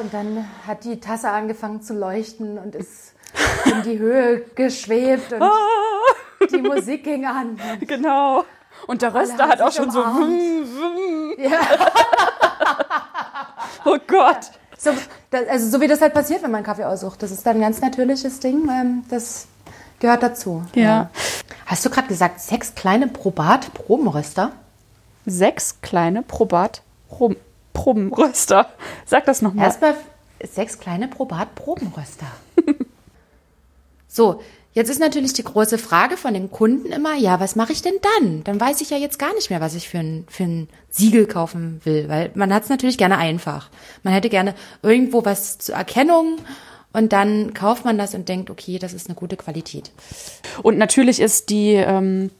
und dann hat die Tasse angefangen zu leuchten und ist in die Höhe geschwebt und die Musik ging an. Genau. Und der Röster hat auch schon so. umarmt. Ja. Oh Gott. So, das, also so wie das halt passiert, wenn man Kaffee aussucht. Das ist dann ein ganz natürliches Ding. Ähm, das gehört dazu. Ja. Hast du gerade gesagt, sechs kleine Probat-Probenröster? Sechs kleine Probat Rum- Probenröster. Sag das nochmal. Erstmal sechs kleine Probat-Probenröster. so, jetzt ist natürlich die große Frage von den Kunden immer, ja, was mache ich denn dann? Dann weiß ich ja jetzt gar nicht mehr, was ich für ein, für ein Siegel kaufen will, weil man hat es natürlich gerne einfach. Man hätte gerne irgendwo was zur Erkennung und dann kauft man das und denkt, okay, das ist eine gute Qualität. Und natürlich ist die ähm,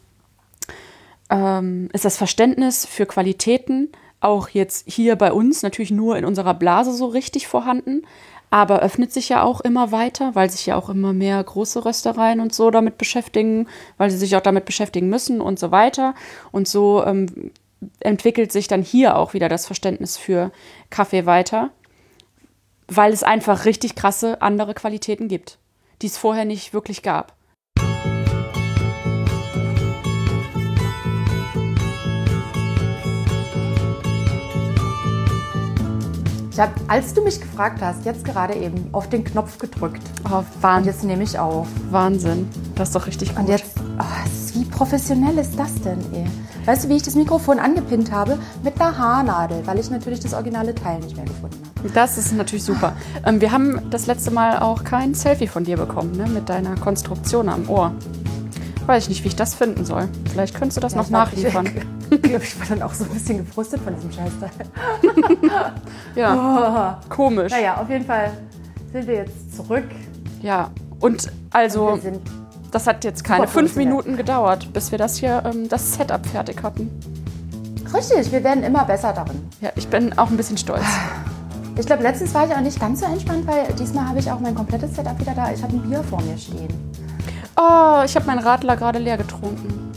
ähm, ist das Verständnis für Qualitäten auch jetzt hier bei uns natürlich nur in unserer Blase so richtig vorhanden, aber öffnet sich ja auch immer weiter, weil sich ja auch immer mehr große Röstereien und so damit beschäftigen, weil sie sich auch damit beschäftigen müssen und so weiter. Und so ähm, entwickelt sich dann hier auch wieder das Verständnis für Kaffee weiter, weil es einfach richtig krasse andere Qualitäten gibt, die es vorher nicht wirklich gab. Habe, als du mich gefragt hast, jetzt gerade eben auf den Knopf gedrückt. Oh, Und Wahnsinn. jetzt nehme ich auf. Wahnsinn. Das ist doch richtig gut. Und jetzt, oh, wie professionell ist das denn, ey? Weißt du, wie ich das Mikrofon angepinnt habe? Mit einer Haarnadel, weil ich natürlich das originale Teil nicht mehr gefunden habe. das ist natürlich super. Ähm, wir haben das letzte Mal auch kein Selfie von dir bekommen, ne? Mit deiner Konstruktion am Ohr. Weiß ich nicht, wie ich das finden soll. Vielleicht könntest du das noch ich glaub, nachliefern. Ich glaube, ich war dann auch so ein bisschen gefrustet von diesem Scheißteil. Ja, komisch. Naja, auf jeden Fall sind wir jetzt zurück. Ja. Und also, sind das hat jetzt keine fünf. Minuten gedauert, bis wir das hier, ähm, das Setup fertig hatten. richtig, wir werden immer besser darin. Ja, ich bin auch ein bisschen stolz. Ich glaube, letztens war ich auch nicht ganz so entspannt, weil diesmal habe ich auch mein komplettes Setup wieder da. Ich habe ein Bier vor mir stehen. Oh, ich habe meinen Radler gerade leer getrunken.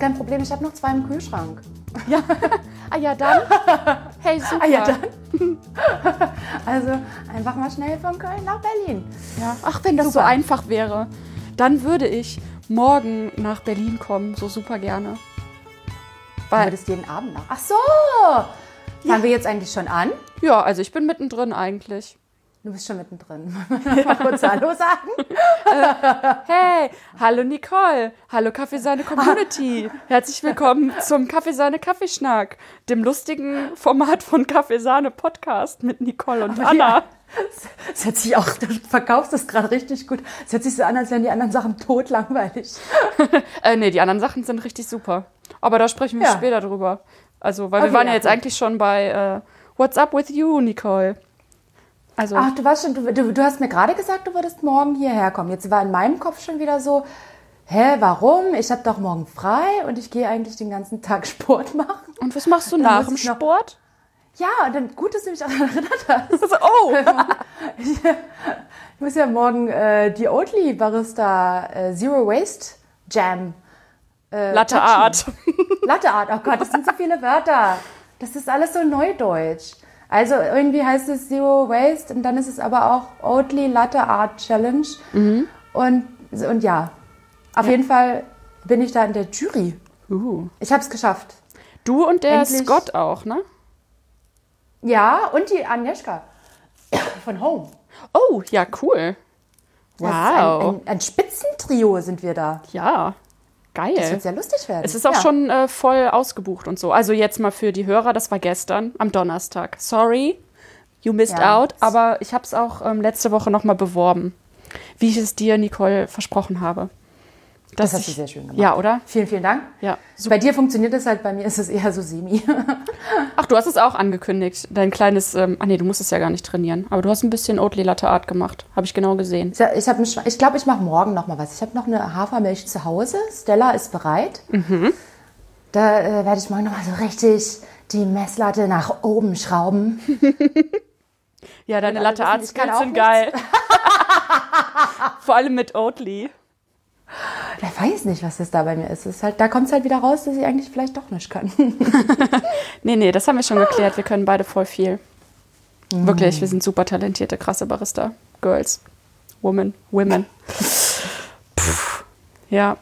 Ist kein Problem, ich habe noch zwei im Kühlschrank. Ja. ah ja, dann. Hey, super. Ah ja, dann. Also einfach mal schnell von Köln nach Berlin. Ja. Ach, wenn das so Super. einfach wäre, dann würde ich morgen nach Berlin kommen, so super gerne. Du Weil, würdest jeden Abend nach. Ach so! Fangen wir jetzt eigentlich schon an? ja, also ich bin mittendrin eigentlich. Du bist schon mittendrin. mal kurz Hallo sagen. Hey, hallo Nicole, hallo Kaffeesahne Community. Herzlich willkommen zum Kaffeesahne Kaffeeschnack, dem lustigen Format von Kaffeesahne Podcast mit Nicole und Anna. Es hört sich auch, du verkaufst das gerade richtig gut. Es hört sich so an, als wären die anderen Sachen totlangweilig. Äh, nee, die anderen Sachen sind richtig super. Aber da sprechen wir Ja. später drüber. Also, weil wir Okay, waren ja ja, jetzt eigentlich schon bei äh, What's up with you, Nicole? Also, Ach, du warst schon, du, du, du hast mir gerade gesagt, du würdest morgen hierher kommen. Jetzt war in meinem Kopf schon wieder so, hä, warum? Ich habe doch morgen frei und ich gehe eigentlich den ganzen Tag Sport machen. und was machst du Dann nach dem ich Sport? Ja, und dann gut, dass du mich daran erinnert hast. Also, oh, Ich muss ja morgen äh, die Oatly Barista äh, Zero Waste Jam. Äh, Latte touchen. Art. Latte Art, oh Gott, das sind so viele Wörter. Das ist alles so neudeutsch. Also irgendwie heißt es Zero Waste und dann ist es aber auch Oatly Latte Art Challenge. Mhm. Und, und ja, auf jeden Fall bin ich da in der Jury. Uh. Ich habe es geschafft. Du und der Endlich. Scott auch, ne? Ja, und die Agnieszka von Home. Oh, ja, cool. Wow. Ein, ein, ein Spitzentrio sind wir da. Ja, Das geil. wird sehr lustig werden. Es ist auch ja. schon äh, voll ausgebucht und so. Also jetzt mal für die Hörer, das war gestern am Donnerstag. Sorry, you missed Ja. out, aber ich habe es auch ähm, letzte Woche nochmal beworben, wie ich es dir, Nicole, versprochen habe. Das Dass hast du ich- sehr schön gemacht. Ja, oder? Vielen, vielen Dank. Ja, super. Bei dir funktioniert es halt, bei mir ist es eher so semi. Ach, du hast es auch angekündigt. Dein kleines, ähm, ah nee, du musst es ja gar nicht trainieren. Aber du hast ein bisschen Oatly Latte Art gemacht. Habe ich genau gesehen. Ich, ich, hab mich- ich glaube, ich mache morgen noch mal was. Ich habe noch eine Hafermilch zu Hause. Stella ist bereit. Mhm. Da äh, werde ich morgen noch mal so richtig die Messlatte nach oben schrauben. Ja, deine alle Latte Art ich sind geil. Vor allem mit Oatly. Ich weiß nicht, was das da bei mir ist. Ist halt, da kommt es halt wieder raus, dass ich eigentlich vielleicht doch nicht kann. Nee, nee, das haben wir schon geklärt. Wir können beide voll viel. Wirklich, wir sind super talentierte, krasse Barista. Girls. Women. Women. Puh. Ja.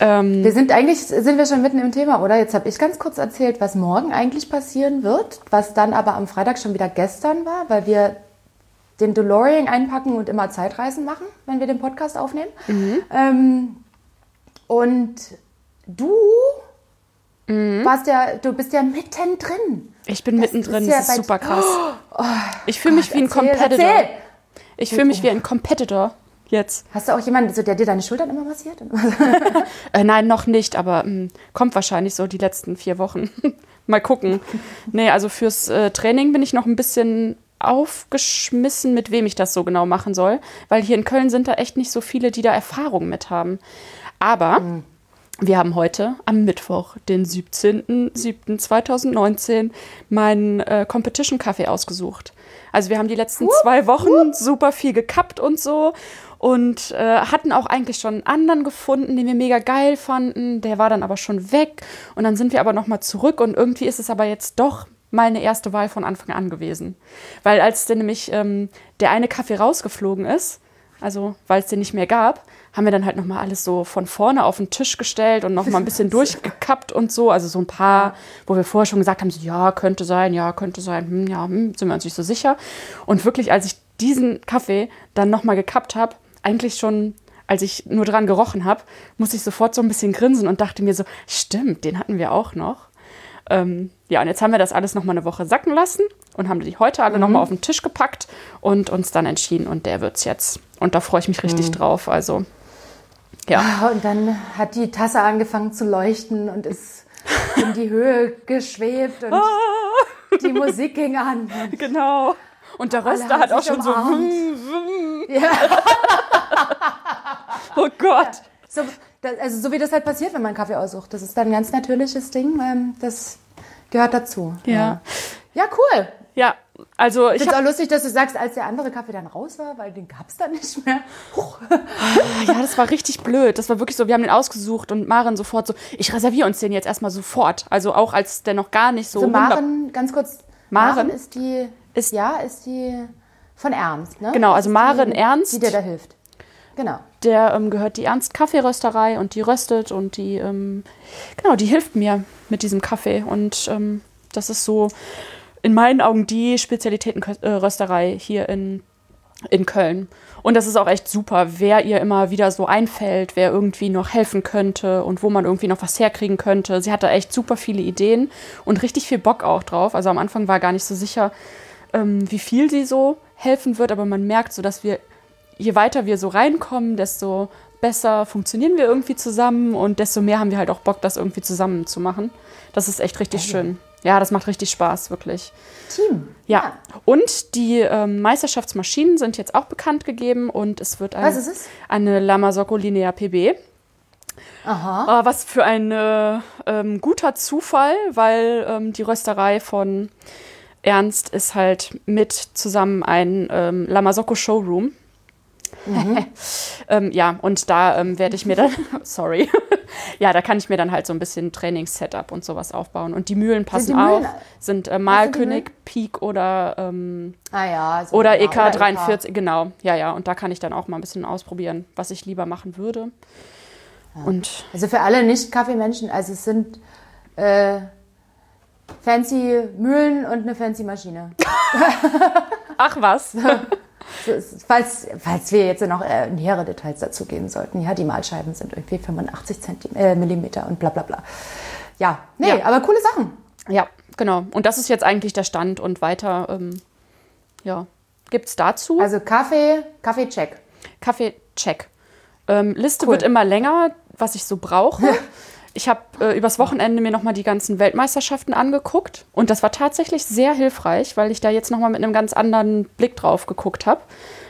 Ähm, Wir sind eigentlich, sind wir schon mitten im Thema, oder? Jetzt habe ich ganz kurz erzählt, was morgen eigentlich passieren wird, was dann aber am Freitag schon wieder gestern war, weil wir den DeLorean einpacken und immer Zeitreisen machen, wenn wir den Podcast aufnehmen. Ähm, und du warst ja, du bist ja mittendrin. ich bin mittendrin, ist ja das ist super krass. ich fühle mich wie ein Erzähl, Competitor. erzähl. Ich fühle mich wie ein Competitor jetzt. Hast du auch jemanden, so, der dir deine Schultern immer massiert? Äh, nein, noch nicht, aber mh, kommt wahrscheinlich so die letzten vier Wochen. Mal gucken. Nee, also fürs äh, Training bin ich noch ein bisschen aufgeschmissen, mit wem ich das so genau machen soll, weil hier in Köln sind da echt nicht so viele, die da Erfahrung mit haben. Aber wir haben heute am Mittwoch, den 17.07.2019, meinen äh, Competition-Kaffee ausgesucht. Also wir haben die letzten zwei Wochen super viel gekappt und so und äh, hatten auch eigentlich schon einen anderen gefunden, den wir mega geil fanden. Der war dann aber schon weg und dann sind wir aber nochmal zurück und irgendwie ist es aber jetzt doch meine erste Wahl von Anfang an gewesen. Weil als dann nämlich ähm, der eine Kaffee rausgeflogen ist, also weil es den nicht mehr gab, haben wir dann halt nochmal alles so von vorne auf den Tisch gestellt und nochmal ein bisschen durchgekappt und so. Also so ein paar, wo wir vorher schon gesagt haben, so, ja, könnte sein, ja, könnte sein, hm, ja, hm, sind wir uns nicht so sicher. Und wirklich, als ich diesen Kaffee dann nochmal gekappt habe, eigentlich schon, als ich nur dran gerochen habe, musste ich sofort so ein bisschen grinsen und dachte mir so, stimmt, den hatten wir auch noch. Ähm, ja, und jetzt haben wir das alles nochmal eine Woche sacken lassen und haben die heute alle nochmal auf den Tisch gepackt und uns dann entschieden und der wird's jetzt. Und da freue ich mich richtig drauf. Also, ja. Ah, Und dann hat die Tasse angefangen zu leuchten und ist in die Höhe geschwebt und die Musik ging an. Genau. Und der Röster hat auch schon so, umarmt. Ja, oh Gott. so, das, also so wie das halt passiert, wenn man Kaffee aussucht. Das ist dann ein ganz natürliches Ding. Ähm, das gehört dazu. Ja. Ja, cool. Ja, also Ich ich finde auch lustig, dass du sagst, als der andere Kaffee dann raus war, weil den gab es dann nicht mehr. Huch. Ja, das war richtig blöd. Das war wirklich so, wir haben den ausgesucht und Maren sofort so, ich reserviere uns den jetzt erstmal sofort. Also auch als der noch gar nicht so. So, 100 Maren, ganz kurz. Maren? ist die, Ist- ja, ist die von Ernst, ne? Genau, also Maren die, Ernst. Die dir da hilft. Genau. der ähm, gehört die Ernst Kaffeerösterei und die röstet und die, ähm, genau, die hilft mir mit diesem Kaffee. Und ähm, das ist so in meinen Augen die Spezialitätenrösterei hier in, in Köln. Und das ist auch echt super, wer ihr immer wieder so einfällt, wer irgendwie noch helfen könnte und wo man irgendwie noch was herkriegen könnte. Sie hatte echt super viele Ideen und richtig viel Bock auch drauf. Also am Anfang war gar nicht so sicher, ähm, wie viel sie so helfen wird, aber man merkt so, dass wir, je weiter wir so reinkommen, desto besser funktionieren wir irgendwie zusammen und desto mehr haben wir halt auch Bock, das irgendwie zusammen zu machen. Das ist echt richtig schön. Ja, das macht richtig Spaß, wirklich. Team. Ja. Und die ähm, Meisterschaftsmaschinen sind jetzt auch bekannt gegeben und es wird ein, eine Lamasocco Linea PB. Aha. Ah, was für ein äh, ähm, guter Zufall, weil ähm, die Rösterei von Ernst ist halt mit zusammen ein ähm, Lamasocco Showroom. ähm, ja, und da ähm, werde ich mir dann, sorry, ja, da kann ich mir dann halt so ein bisschen Trainingssetup und sowas aufbauen. Und die Mühlen passen Mühlen- auch, sind äh, sind die Malkönig, Peak oder, ähm, Ah ja. so oder E genau, EK43, genau, ja, ja. Und da kann ich dann auch mal ein bisschen ausprobieren, was ich lieber machen würde. Und Also für alle Nicht-Kaffeemenschen, also es sind äh, fancy Mühlen und eine fancy Maschine. ach was. Falls, falls wir jetzt noch äh, nähere Details dazu geben sollten. Ja, die Mahlscheiben sind irgendwie 85 Zentimeter, äh, Millimeter und bla bla bla. Ja, nee, Ja. aber coole Sachen. Ja, genau. Und das ist jetzt eigentlich der Stand und weiter, ähm, ja, gibt es dazu. Also Kaffee, Kaffee-Check. Kaffee, check. Ähm, Liste Cool. wird immer länger, was ich so brauche. Ich habe äh, übers Wochenende mir nochmal die ganzen Weltmeisterschaften angeguckt und das war tatsächlich sehr hilfreich, weil ich da jetzt nochmal mit einem ganz anderen Blick drauf geguckt habe.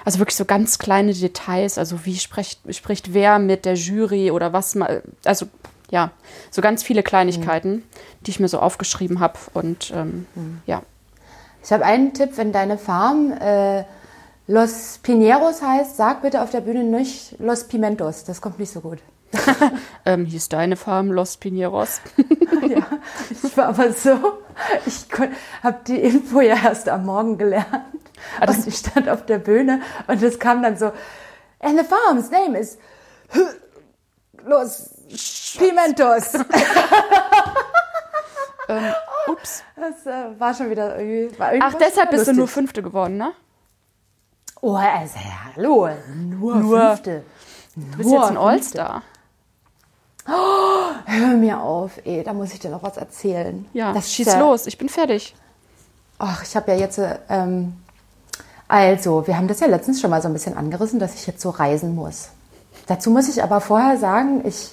Also wirklich so ganz kleine Details, also wie spricht, spricht wer mit der Jury oder was mal, also ja, so ganz viele Kleinigkeiten, die ich mir so aufgeschrieben habe und ähm, ja. Ich habe einen Tipp, wenn deine Farm äh, Los Pineros heißt, sag bitte auf der Bühne nicht Los Pimentos. Das kommt nicht so gut. Ähm, hier ist deine Farm, Los Pineros. ja, ich war aber so, ich habe die Info ja erst am Morgen gelernt. Ah, das- und ich stand auf der Bühne und es kam dann so, and the farm's name is Los Pimentos. Ähm, ups. Das äh, war schon wieder irgendwie. Ach, deshalb bist du nur Fünfte geworden, ne? Oh, also, hallo. Nur, Nur- Fünfte. Du bist jetzt ein All-Star. Hör mir auf, ey, da muss ich dir noch was erzählen. Ja, das schieß ja- los, ich bin fertig. Ach, ich habe ja jetzt, äh, ähm, also, wir haben das ja letztens schon mal so ein bisschen angerissen, dass ich jetzt so reisen muss. Dazu muss ich aber vorher sagen, ich,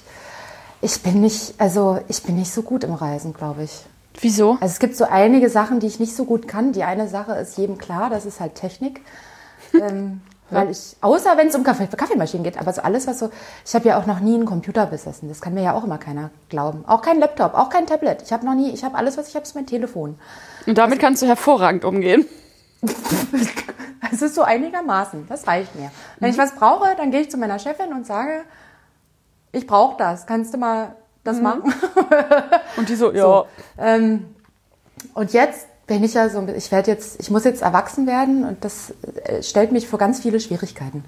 ich bin nicht, also ich bin nicht so gut im Reisen, glaube ich. Wieso? Also es gibt so einige Sachen, die ich nicht so gut kann. Die eine Sache ist jedem klar, das ist halt Technik. ähm, weil ich, außer wenn es um Kaffee, Kaffeemaschinen geht, aber so alles, was so, ich habe ja auch noch nie einen Computer besessen. Das kann mir ja auch immer keiner glauben. Auch kein Laptop, auch kein Tablet. Ich habe noch nie, ich habe alles, was ich habe, ist mein Telefon. Und damit kannst du hervorragend umgehen. Es ist so einigermaßen, das reicht mir. Wenn ich was brauche, dann gehe ich zu meiner Chefin und sage, ich brauche das, kannst du mal das machen? Und die so, ja. So. Ähm, und jetzt bin ich ja so, ich werde jetzt, ich muss jetzt erwachsen werden und das äh, stellt mich vor ganz viele Schwierigkeiten.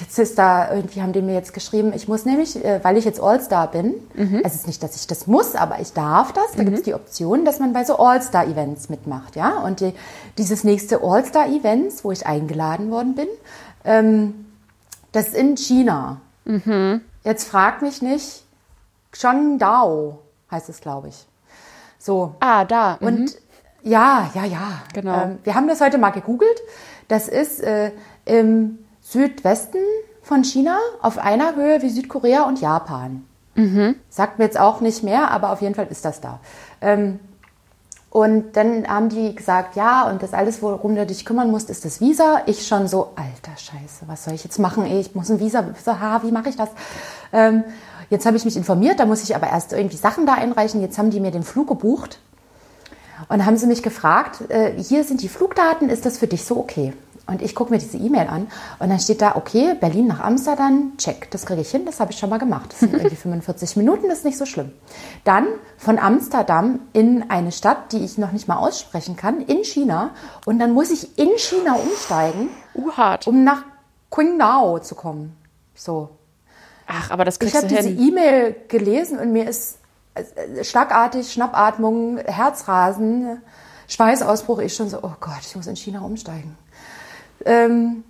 Jetzt ist da, irgendwie haben die mir jetzt geschrieben, ich muss nämlich, äh, weil ich jetzt All-Star bin, also es ist nicht, dass ich das muss, aber ich darf das, da gibt es die Option, dass man bei so All-Star-Events mitmacht, ja. Und die, dieses nächste All-Star-Events, wo ich eingeladen worden bin, ähm, das ist in China. Jetzt frag mich nicht, Guangdao heißt es, glaube ich. So. Ah, da. mhm. Und ja, ja, ja. Genau. Ähm, wir haben das heute mal gegoogelt. Das ist äh, im Südwesten von China auf einer Höhe wie Südkorea und Japan. Sagt mir jetzt auch nicht mehr, aber auf jeden Fall ist das da. Ähm, und dann haben die gesagt, ja, und das alles, worum du dich kümmern musst, ist das Visa. Ich schon so, alter Scheiße, was soll ich jetzt machen? Ich muss ein Visa, so, ha, wie mache ich das? Ähm, jetzt habe ich mich informiert, da muss ich aber erst irgendwie Sachen da einreichen. Jetzt haben die mir den Flug gebucht und haben sie mich gefragt, äh, hier sind die Flugdaten, ist das für dich so okay? Und ich gucke mir diese E-Mail an und dann steht da, okay, Berlin nach Amsterdam, check, das kriege ich hin, das habe ich schon mal gemacht. Das sind irgendwie 45 Minuten, das ist nicht so schlimm. Dann von Amsterdam in eine Stadt, die ich noch nicht mal aussprechen kann, in China. Und dann muss ich in China umsteigen, Uh, um nach Qingdao zu kommen. So, Ach, aber das ich kriegst habe du diese hin. E-Mail gelesen und mir ist äh, schlagartig Schnappatmung, Herzrasen, Schweißausbruch. Ich schon so, oh Gott, ich muss in China umsteigen. Ähm,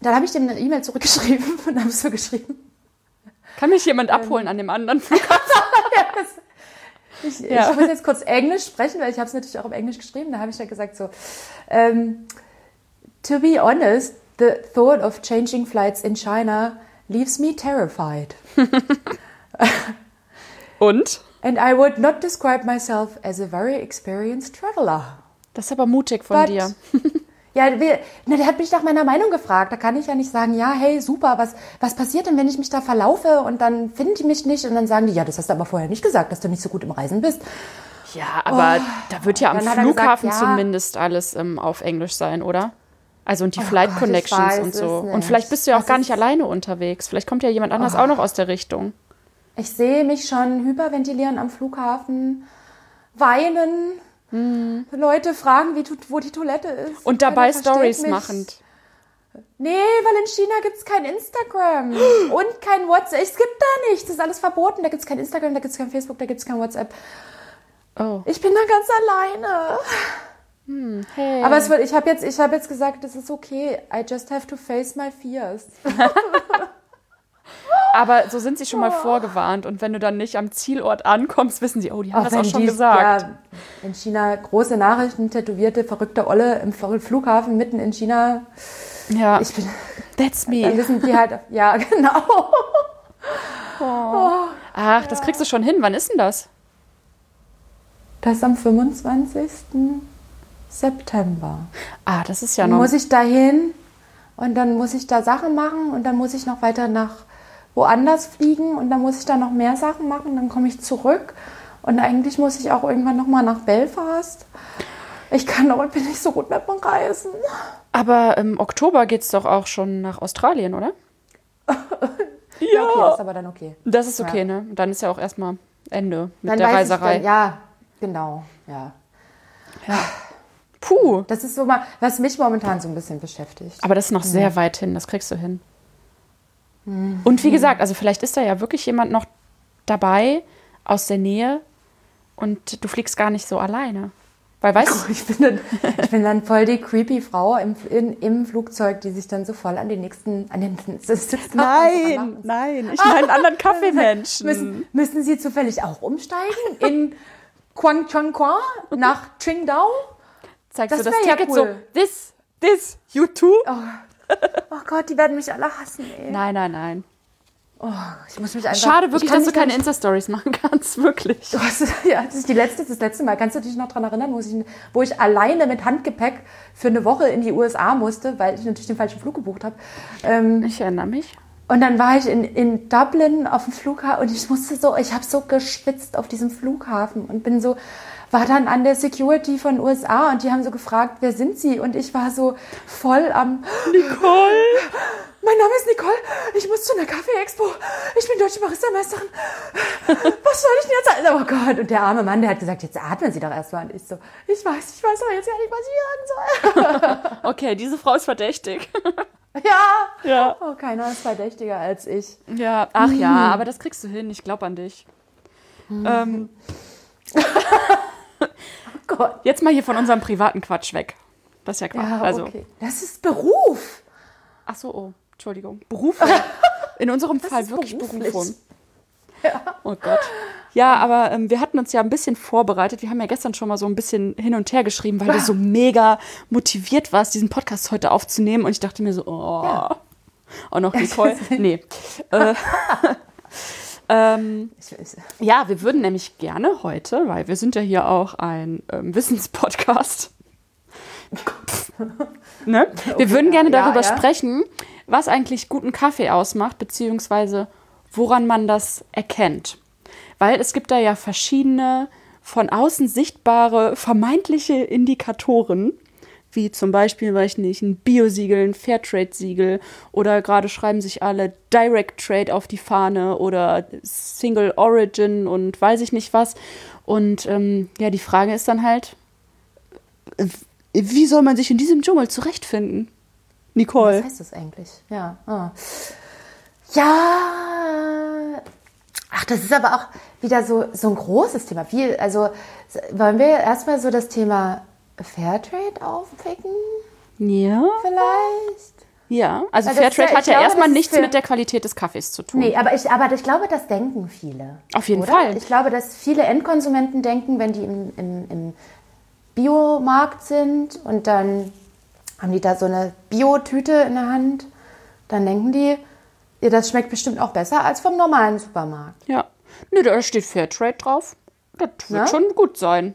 dann habe ich dem eine E-Mail zurückgeschrieben und habe so geschrieben. Kann mich jemand abholen an dem anderen Flughafen? Ich, Ja. ich muss jetzt kurz Englisch sprechen, weil ich habe es natürlich auch auf Englisch geschrieben. Da habe ich ja gesagt so, ähm, to be honest, the thought of changing flights in China leaves me terrified. Und? And I would not describe myself as a very experienced traveler. Das ist aber mutig von But- dir. Ja, wir, na, der hat mich nach meiner Meinung gefragt. Da kann ich ja nicht sagen, ja, hey, super, was, was passiert denn, wenn ich mich da verlaufe und dann finden die mich nicht und dann sagen die, ja, das hast du aber vorher nicht gesagt, dass du nicht so gut im Reisen bist. Ja, aber da wird ja am Oh. Er gesagt, Flughafen ja. zumindest alles ähm, auf Englisch sein, oder? Also und die Oh Flight Gott, Connections und so. Und vielleicht bist du ja auch Das gar ist- nicht alleine unterwegs. Vielleicht kommt ja jemand anders auch noch aus der Richtung. Ich sehe mich schon hyperventilieren am Flughafen, weinen, Leute fragen, wie, wo die Toilette ist. Hm. Und dabei Stories machend. Nee, weil in China gibt es kein Instagram und kein WhatsApp. Es gibt da nichts. Das ist alles verboten. Da gibt es kein Instagram, da gibt es kein Facebook, da gibt es kein WhatsApp. Oh. Ich bin da ganz alleine. Hey. Aber es wird, ich habe jetzt, ich habe jetzt gesagt, das ist okay. I just have to face my fears. Aber so sind sie schon mal vorgewarnt. Und wenn du dann nicht am Zielort ankommst, wissen sie, oh, die haben das auch schon die- gesagt. Ja, in China große Nachrichten, tätowierte, verrückte Olle im Flughafen mitten in China. Ja, Ich bin, that's dann me. wissen die halt, ja, genau. Ach, das kriegst du schon hin. Wann ist denn das? Das ist am 25. September. Ah, das ist ja Dann noch. muss ich da hin und dann muss ich da Sachen machen und dann muss ich noch weiter nach woanders fliegen und dann muss ich da noch mehr Sachen machen, dann komme ich zurück und eigentlich muss ich auch irgendwann noch mal nach Belfast. Ich kann aber bin nicht so gut mit dem Reisen. Aber im Oktober geht's doch auch schon nach Australien, oder? Ja, okay, das ist aber dann okay. Das ist okay, ne? Und dann ist ja auch erstmal Ende mit Dann der Reiserei. Dann, ja, genau, ja. Puh. Das ist so mal, was mich momentan so ein bisschen beschäftigt. Aber das ist noch sehr weit hin, das kriegst du hin. Und wie gesagt, also vielleicht ist da ja wirklich jemand noch dabei aus der Nähe und du fliegst gar nicht so alleine. Weil weißt du, Ich bin, dann, ich bin dann voll die creepy Frau im, in, im Flugzeug, die sich dann so voll an den nächsten, an den Sitz nein, nein, ich meine einen anderen Kaffeemenschen. Müssen, müssen Sie zufällig auch umsteigen in Guangchongqua nach Qingdao? Zeigst das du das wär ja Ticket cool. so, this, this, you too? Oh Gott, die werden mich alle hassen, ey. Nein, nein, nein. Oh, ich muss mich einfach. Schade ich wirklich, dass du keine Insta-Stories machen kannst, wirklich. Hast, ja, das ist die letzte, das letzte Mal. Kannst du dich noch daran erinnern, wo ich, wo ich alleine mit Handgepäck für eine Woche in die USA musste, weil ich natürlich den falschen Flug gebucht habe. Ähm, Ich erinnere mich. und dann war ich in, in Dublin auf dem Flughafen und ich musste so, ich habe so geschwitzt auf diesem Flughafen und bin so, war dann an der Security von USA und die haben so gefragt, wer sind Sie? Und ich war so voll am Nicole! Mein Name ist Nicole. Ich muss zu einer Kaffee-Expo. Ich bin deutsche Barista-Meisterin. Was soll ich denn jetzt sagen? Oh Gott. Und der arme Mann, der hat gesagt, jetzt atmen Sie doch erstmal. Und ich so, ich weiß, ich weiß aber jetzt gar nicht, was ich sagen soll. Okay, diese Frau ist verdächtig. ja. Ja. Oh, keiner ist verdächtiger als ich. Ja, ach ja, aber das kriegst du hin. Ich glaube an dich. Ähm, Oh Gott. jetzt mal hier von unserem privaten Quatsch weg. Das ist ja Quatsch. Ja, also, okay. Das ist Beruf. ach so, oh, Entschuldigung. Beruf. In unserem Fall wirklich beruflich. Berufung. Oh Gott. Ja, aber ähm, wir hatten uns ja ein bisschen vorbereitet. Wir haben ja gestern schon mal so ein bisschen hin und her geschrieben, weil du so mega motiviert warst, diesen Podcast heute aufzunehmen. Und ich dachte mir so, oh, Ja. auch noch Nicole. Nee. äh, ähm, ja, wir würden nämlich gerne heute, weil wir sind ja hier auch ein ähm, Wissenspodcast. ne? Wir würden gerne ja, darüber ja. sprechen, was eigentlich guten Kaffee ausmacht, beziehungsweise woran man das erkennt. Weil es gibt da ja verschiedene von außen sichtbare vermeintliche Indikatoren, wie zum Beispiel, weiß ich nicht, ein Biosiegel, ein Fairtrade-Siegel oder gerade schreiben sich alle Direct Trade auf die Fahne oder Single Origin und weiß ich nicht was. Und ähm, ja, die Frage ist dann halt, äh, wie soll man sich in diesem Dschungel zurechtfinden? Nicole. was heißt das eigentlich? Ja. Ah. Ja. Ach, das ist aber auch wieder so, so ein großes Thema. Wie, also wollen wir erstmal so das Thema Fairtrade aufpicken? Ja. Vielleicht? Ja, also ist Fairtrade ja- hat ja glaube, erstmal nichts mit der Qualität des Kaffees zu tun. Nee, aber ich, aber ich glaube, das denken viele. Auf jeden oder? Fall. Ich glaube, dass viele Endkonsumenten denken, wenn die im, im, im Biomarkt sind und dann haben die da so eine Biotüte in der Hand, dann denken die, ja, das schmeckt bestimmt auch besser als vom normalen Supermarkt. Ja. Nö, da steht Fairtrade drauf. Das wird Ja? schon gut sein.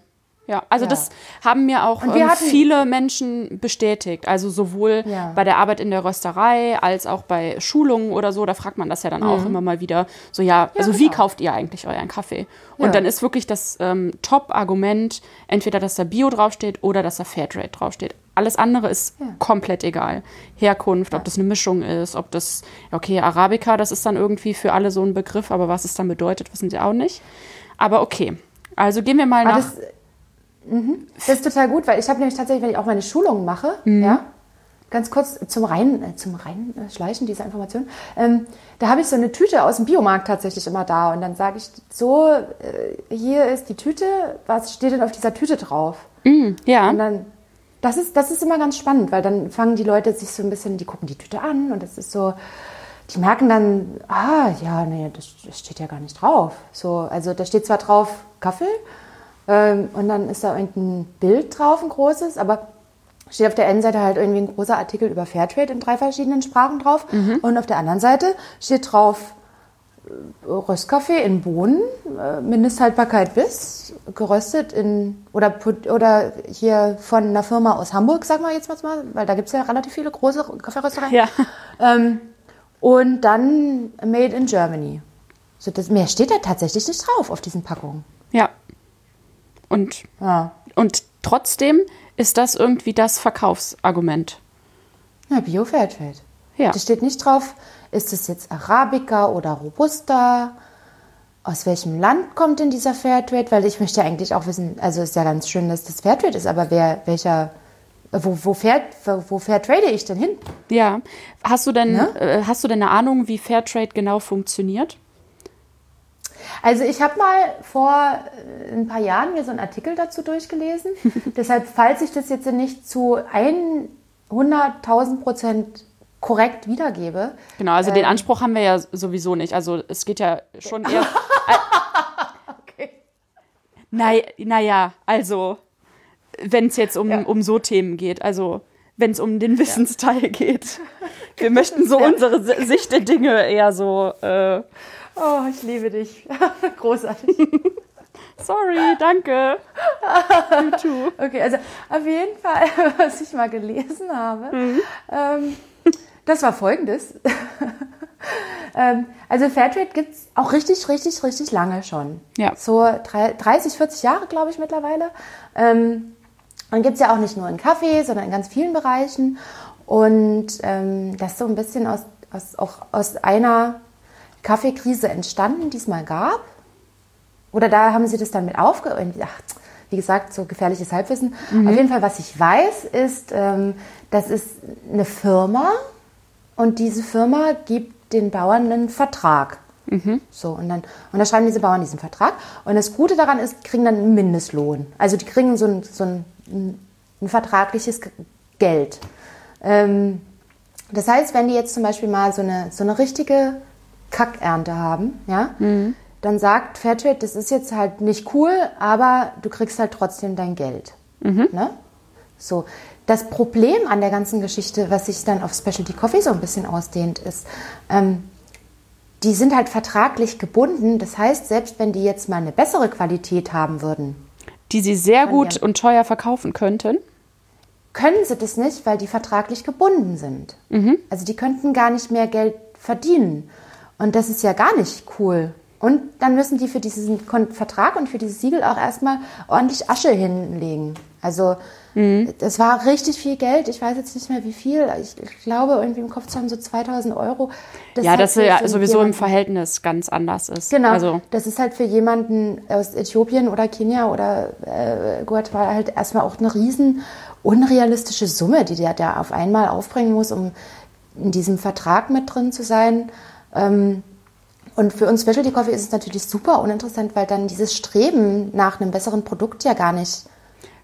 Ja, also Ja. das haben mir auch Und wir ähm, viele Menschen bestätigt. Also sowohl Ja. bei der Arbeit in der Rösterei als auch bei Schulungen oder so. Da fragt man das ja dann auch immer mal wieder. So, ja, also wie genau. kauft ihr eigentlich euren Kaffee? Und Ja. dann ist wirklich das ähm, Top-Argument entweder, dass da Bio draufsteht oder dass da Fairtrade draufsteht. Alles andere ist Ja. komplett egal. Herkunft, ob das eine Mischung ist, ob das, okay, Arabica, das ist dann irgendwie für alle so ein Begriff, aber was es dann bedeutet, wissen sie auch nicht. Aber okay, also gehen wir mal Aber nach. das, mhm. das ist total gut, weil ich habe nämlich tatsächlich, wenn ich auch meine Schulungen mache, Mhm. ja, ganz kurz zum rein, äh, zum Reinschleichen dieser Information, ähm, da habe ich so eine Tüte aus dem Biomarkt tatsächlich immer da und dann sage ich so, äh, hier ist die Tüte, was steht denn auf dieser Tüte drauf? ja, Und dann, das ist, das ist immer ganz spannend, weil dann fangen die Leute sich so ein bisschen, die gucken die Tüte an und das ist so, die merken dann, ah, ja, nee, das, das steht ja gar nicht drauf. So, also da steht zwar drauf Kaffee und dann ist da irgendein Bild drauf, ein großes, aber steht auf der einen Seite halt irgendwie ein großer Artikel über Fairtrade in drei verschiedenen Sprachen drauf und auf der anderen Seite steht drauf Röstkaffee in Bohnen, äh, Mindesthaltbarkeit bis, geröstet in, oder, oder hier von einer Firma aus Hamburg, sagen wir jetzt mal, weil da gibt es ja relativ viele große Kaffeeröstereien. ja. Ähm, und dann Made in Germany. So, das, mehr steht da tatsächlich nicht drauf auf diesen Packungen. Ja. Und, Ja. und trotzdem ist das irgendwie das Verkaufsargument. Ja, Bio Fairtrade. Ja. Da steht nicht drauf, ist es jetzt Arabica oder Robusta. aus welchem Land kommt denn dieser Fairtrade? Weil ich möchte ja eigentlich auch wissen, also ist ja ganz schön, dass das Fairtrade ist, aber wer, welcher, wo, wo, fair, wo Fairtrade ich denn hin? Ja. Hast du denn, Ne? äh, hast du denn eine Ahnung, wie Fairtrade genau funktioniert? Also ich habe mal vor äh, ein paar Jahren mir so einen Artikel dazu durchgelesen. Deshalb, falls ich das jetzt nicht zu 100.000 Prozent korrekt wiedergebe, Genau, also den Anspruch haben wir ja sowieso nicht. Also es geht ja schon eher. okay. Naja, naja, also wenn es jetzt um, Ja. um so Themen geht, also wenn es um den Wissensteil geht. Wir möchten so unsere Si- Sicht der Dinge eher so, äh, oh, ich liebe dich. Großartig. sorry, danke. You too. Okay, also auf jeden Fall, was ich mal gelesen habe, ähm, das war folgendes. ähm, also Fairtrade gibt es auch richtig, richtig, richtig lange schon. Ja. So drei- 30, 40 Jahre, glaube ich, mittlerweile. Ähm, und gibt es ja auch nicht nur in Kaffee, sondern in ganz vielen Bereichen. Und ähm, das so ein bisschen aus, aus, auch aus einer Kaffeekrise entstanden, die es mal gab. Oder da haben sie das dann mit aufge... Ach, wie gesagt, so gefährliches Halbwissen. Auf jeden Fall, was ich weiß, ist, ähm, das ist eine Firma und diese Firma gibt den Bauern einen Vertrag. So, und dann unterschreiben diese Bauern diesen Vertrag. Und das Gute daran ist, kriegen dann einen Mindestlohn. Also die kriegen so ein, so ein, ein vertragliches Geld. Ähm, das heißt, wenn die jetzt zum Beispiel mal so eine, so eine richtige Kackernte haben, ja, dann sagt Fairtrade, das ist jetzt halt nicht cool, aber du kriegst halt trotzdem dein Geld. Ne? So. Das Problem an der ganzen Geschichte, was sich dann auf Specialty Coffee so ein bisschen ausdehnt, ist, ähm, die sind halt vertraglich gebunden. Das heißt, selbst wenn die jetzt mal eine bessere Qualität haben würden, Die sie sehr gut und teuer verkaufen könnten. können sie das nicht, weil die vertraglich gebunden sind. Also die könnten gar nicht mehr Geld verdienen. Und das ist ja gar nicht cool. Und dann müssen die für diesen Vertrag und für dieses Siegel auch erstmal ordentlich Asche hinlegen. Also das war richtig viel Geld. Ich weiß jetzt nicht mehr wie viel. Ich glaube, irgendwie im Kopf zu haben so 2000 Euro. Das ja, das ja so sowieso im jemanden- Verhältnis ganz anders ist. Genau, Also, das ist halt für jemanden aus Äthiopien oder Kenia oder äh, Guatemala halt erstmal auch eine riesen unrealistische Summe, die der da auf einmal aufbringen muss, um in diesem Vertrag mit drin zu sein. Ähm, und für uns Specialty Coffee ist es natürlich super uninteressant, weil dann dieses Streben nach einem besseren Produkt ja gar nicht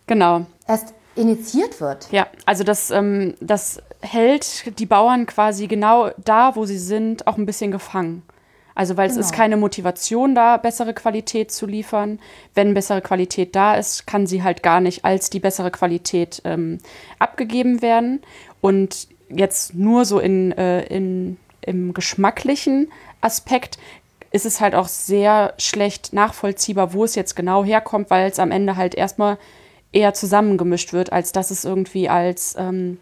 genau. erst initiiert wird. Ja, also das, ähm, das hält die Bauern quasi genau da, wo sie sind, auch ein bisschen gefangen. Also weil es ist Genau. keine Motivation da, bessere Qualität zu liefern. Wenn bessere Qualität da ist, kann sie halt gar nicht als die bessere Qualität ähm, abgegeben werden. Und jetzt nur so in, äh, in, im geschmacklichen Aspekt ist es halt auch sehr schlecht nachvollziehbar, wo es jetzt genau herkommt, weil es am Ende halt erstmal eher zusammengemischt wird, als dass es irgendwie als ähm,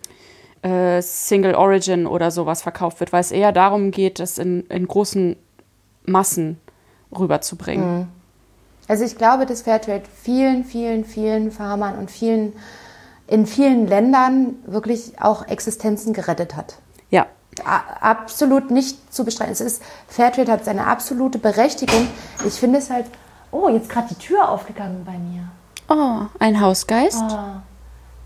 äh, Single Origin oder sowas verkauft wird, weil es eher darum geht, das in, in großen Massen rüberzubringen. Also ich glaube, dass Fairtrade vielen, vielen, vielen Farmern und vielen in vielenLändern wirklich auch Existenzen gerettet hat. Ja, absolut nicht zu bestreiten. Es ist, Fairtrade hat seine absolute Berechtigung. Ich finde es halt. Oh, jetzt gerade die Tür aufgegangen bei mir. Oh, ein Hausgeist. Ah,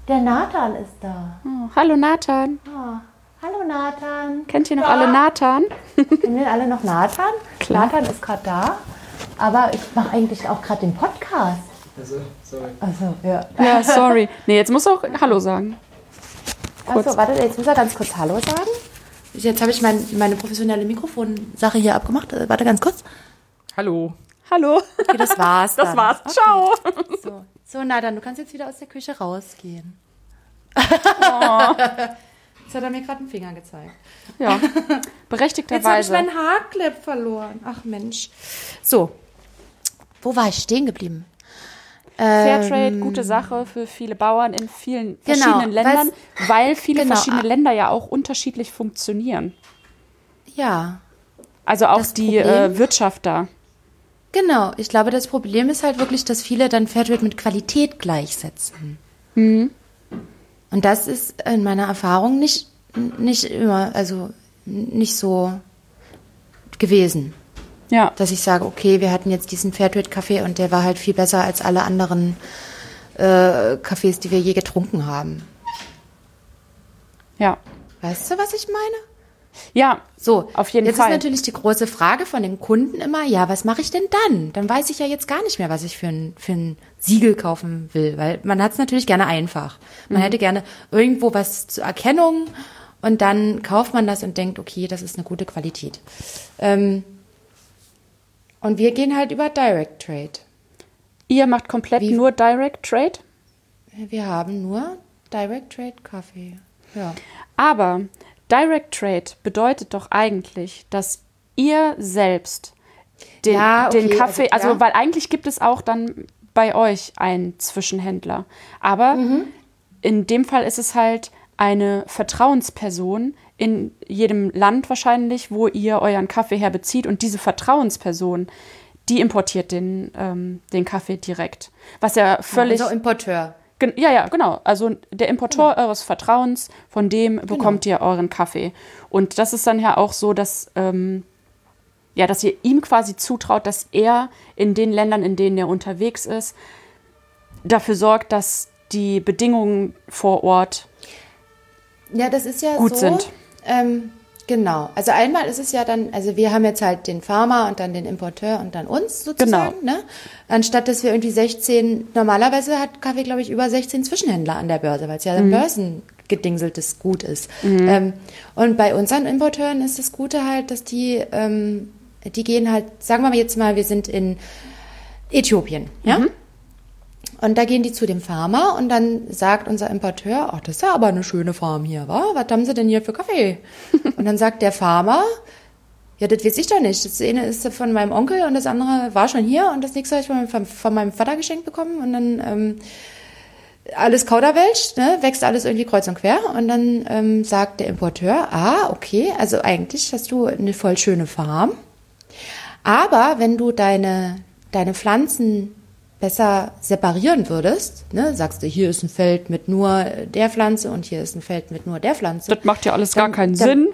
der Nathan ist da. Oh, hallo Nathan. Ah, hallo Nathan. Kennt ihr noch alle Nathan? Kennen wir alle noch Nathan? Klar. Nathan ist gerade da. Aber ich mache eigentlich auch gerade den Podcast. Also, sorry. Also, ja. Ja, sorry. Nee, jetzt muss auch Hallo sagen. Achso, warte, jetzt muss er ganz kurz Hallo sagen. Jetzt habe ich mein, meine professionelle Mikrofonsache hier abgemacht. Äh, Warte ganz kurz. Hallo. Hallo. Okay, das war's. Das dann. war's. Okay. Ciao. So. so, na dann, du kannst jetzt wieder aus der Küche rausgehen. Oh. Jetzt hat er mir gerade einen Finger gezeigt. Ja, Jetzt habe ich berechtigterweise. meinen Haarclip verloren. Ach Mensch. So, wo war ich stehen geblieben? Fairtrade, gute Sache für viele Bauern in vielen Genau, verschiedenen Ländern, weil viele genau, verschiedene. Länder ja auch unterschiedlich funktionieren. Ja, Also auch Das die Problem- äh, Wirtschaft da. genau. Ich glaube, das Problem ist halt wirklich, dass viele dann Fairtrade mit Qualität gleichsetzen. Und das ist in meiner Erfahrung nicht, nicht immer, also nicht so gewesen. Ja. Dass ich sage, okay, wir hatten jetzt diesen Fairtrade-Kaffee und der war halt viel besser als alle anderen äh, Kaffees, die wir je getrunken haben. Ja. Weißt du, was ich meine? Ja, So, Auf jeden jetzt Fall. ist natürlich die große Frage von den Kunden immer, ja, was mache ich denn dann? Dann weiß ich ja jetzt gar nicht mehr, was ich für ein, für ein Siegel kaufen will, weil man hat es natürlich gerne einfach. Mhm. Man hätte gerne irgendwo was zur Erkennung und dann kauft man das und denkt, okay, das ist eine gute Qualität. Ähm, und wir gehen halt über Direct Trade. ihr macht komplett Wie- nur Direct Trade. Wir haben nur Direct Trade Kaffee. Ja. Aber Direct Trade bedeutet doch eigentlich, dass ihr selbst den, Ja, okay, den Kaffee, also also, weil eigentlich gibt es auch dann bei euch einen Zwischenhändler. Aber Mhm. in dem Fall ist es halt eine Vertrauensperson in jedem Land wahrscheinlich, wo ihr euren Kaffee herbezieht. Und diese Vertrauensperson, die importiert den, ähm, den Kaffee direkt. Was ja völlig. Unser Importeur. Ja, ja, genau. Also der Importeur eures Vertrauens, von dem bekommt ihr euren Kaffee. Und das ist dann ja auch so, dass, ähm, ja, dass ihr ihm quasi zutraut, dass er in den Ländern, in denen er unterwegs ist, dafür sorgt, dass die Bedingungen vor Ort Ja, das ist ja Gut so. sind. Ähm, genau. Also einmal ist es ja dann, also wir haben jetzt halt den Farmer und dann den Importeur und dann uns sozusagen, Genau. ne? Anstatt dass wir irgendwie 16, normalerweise hat Kaffee, glaube ich, über 16 Zwischenhändler an der Börse, weil es ja ein börsengedingseltes Gut ist. Ähm, und bei unseren Importeuren ist das Gute halt, dass die, ähm, die gehen halt, sagen wir mal jetzt mal, wir sind in Äthiopien, ja? Und da gehen die zu dem Farmer und dann sagt unser Importeur, ach, das ist ja aber eine schöne Farm hier, wa? Was haben sie denn hier für Kaffee? und dann sagt der Farmer, ja, das weiß ich doch nicht. Das eine ist von meinem Onkel und das andere war schon hier und das nächste habe ich von meinem, von meinem Vater geschenkt bekommen und dann ähm, alles Kauderwelsch, ne? wächst alles irgendwie kreuz und quer und dann ähm, sagt der Importeur, ah, okay, also eigentlich hast du eine voll schöne Farm, aber wenn du deine, deine Pflanzen besser separieren würdest, ne, sagst du, hier ist ein Feld mit nur der Pflanze und hier ist ein Feld mit nur der Pflanze, Das macht ja alles gar Dann- keinen dann- Sinn.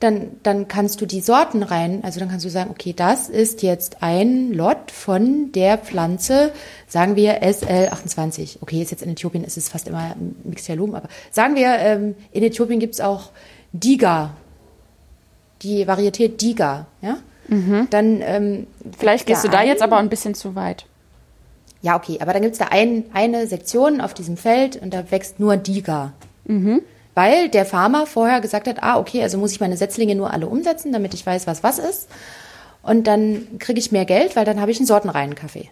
dann, dann kannst du die Sorten rein, also dann kannst du sagen, okay, das ist jetzt ein Lot von der Pflanze, sagen wir SL28. Okay, ist jetzt in Äthiopien ist es fast immer Mixtialum, aber sagen wir, ähm, in Äthiopien gibt's auch Diga, die Varietät Diga, ja? Dann ähm, Vielleicht gehst du da ein- jetzt aber ein bisschen zu weit. Ja, okay, aber dann gibt's da ein, eine Sektion auf diesem Feld und da wächst nur Diga. Weil der Farmer vorher gesagt hat, ah, okay, also muss ich meine Setzlinge nur alle umsetzen, damit ich weiß, was was ist. Und dann kriege ich mehr Geld, weil dann habe ich einen sortenreinen Kaffee.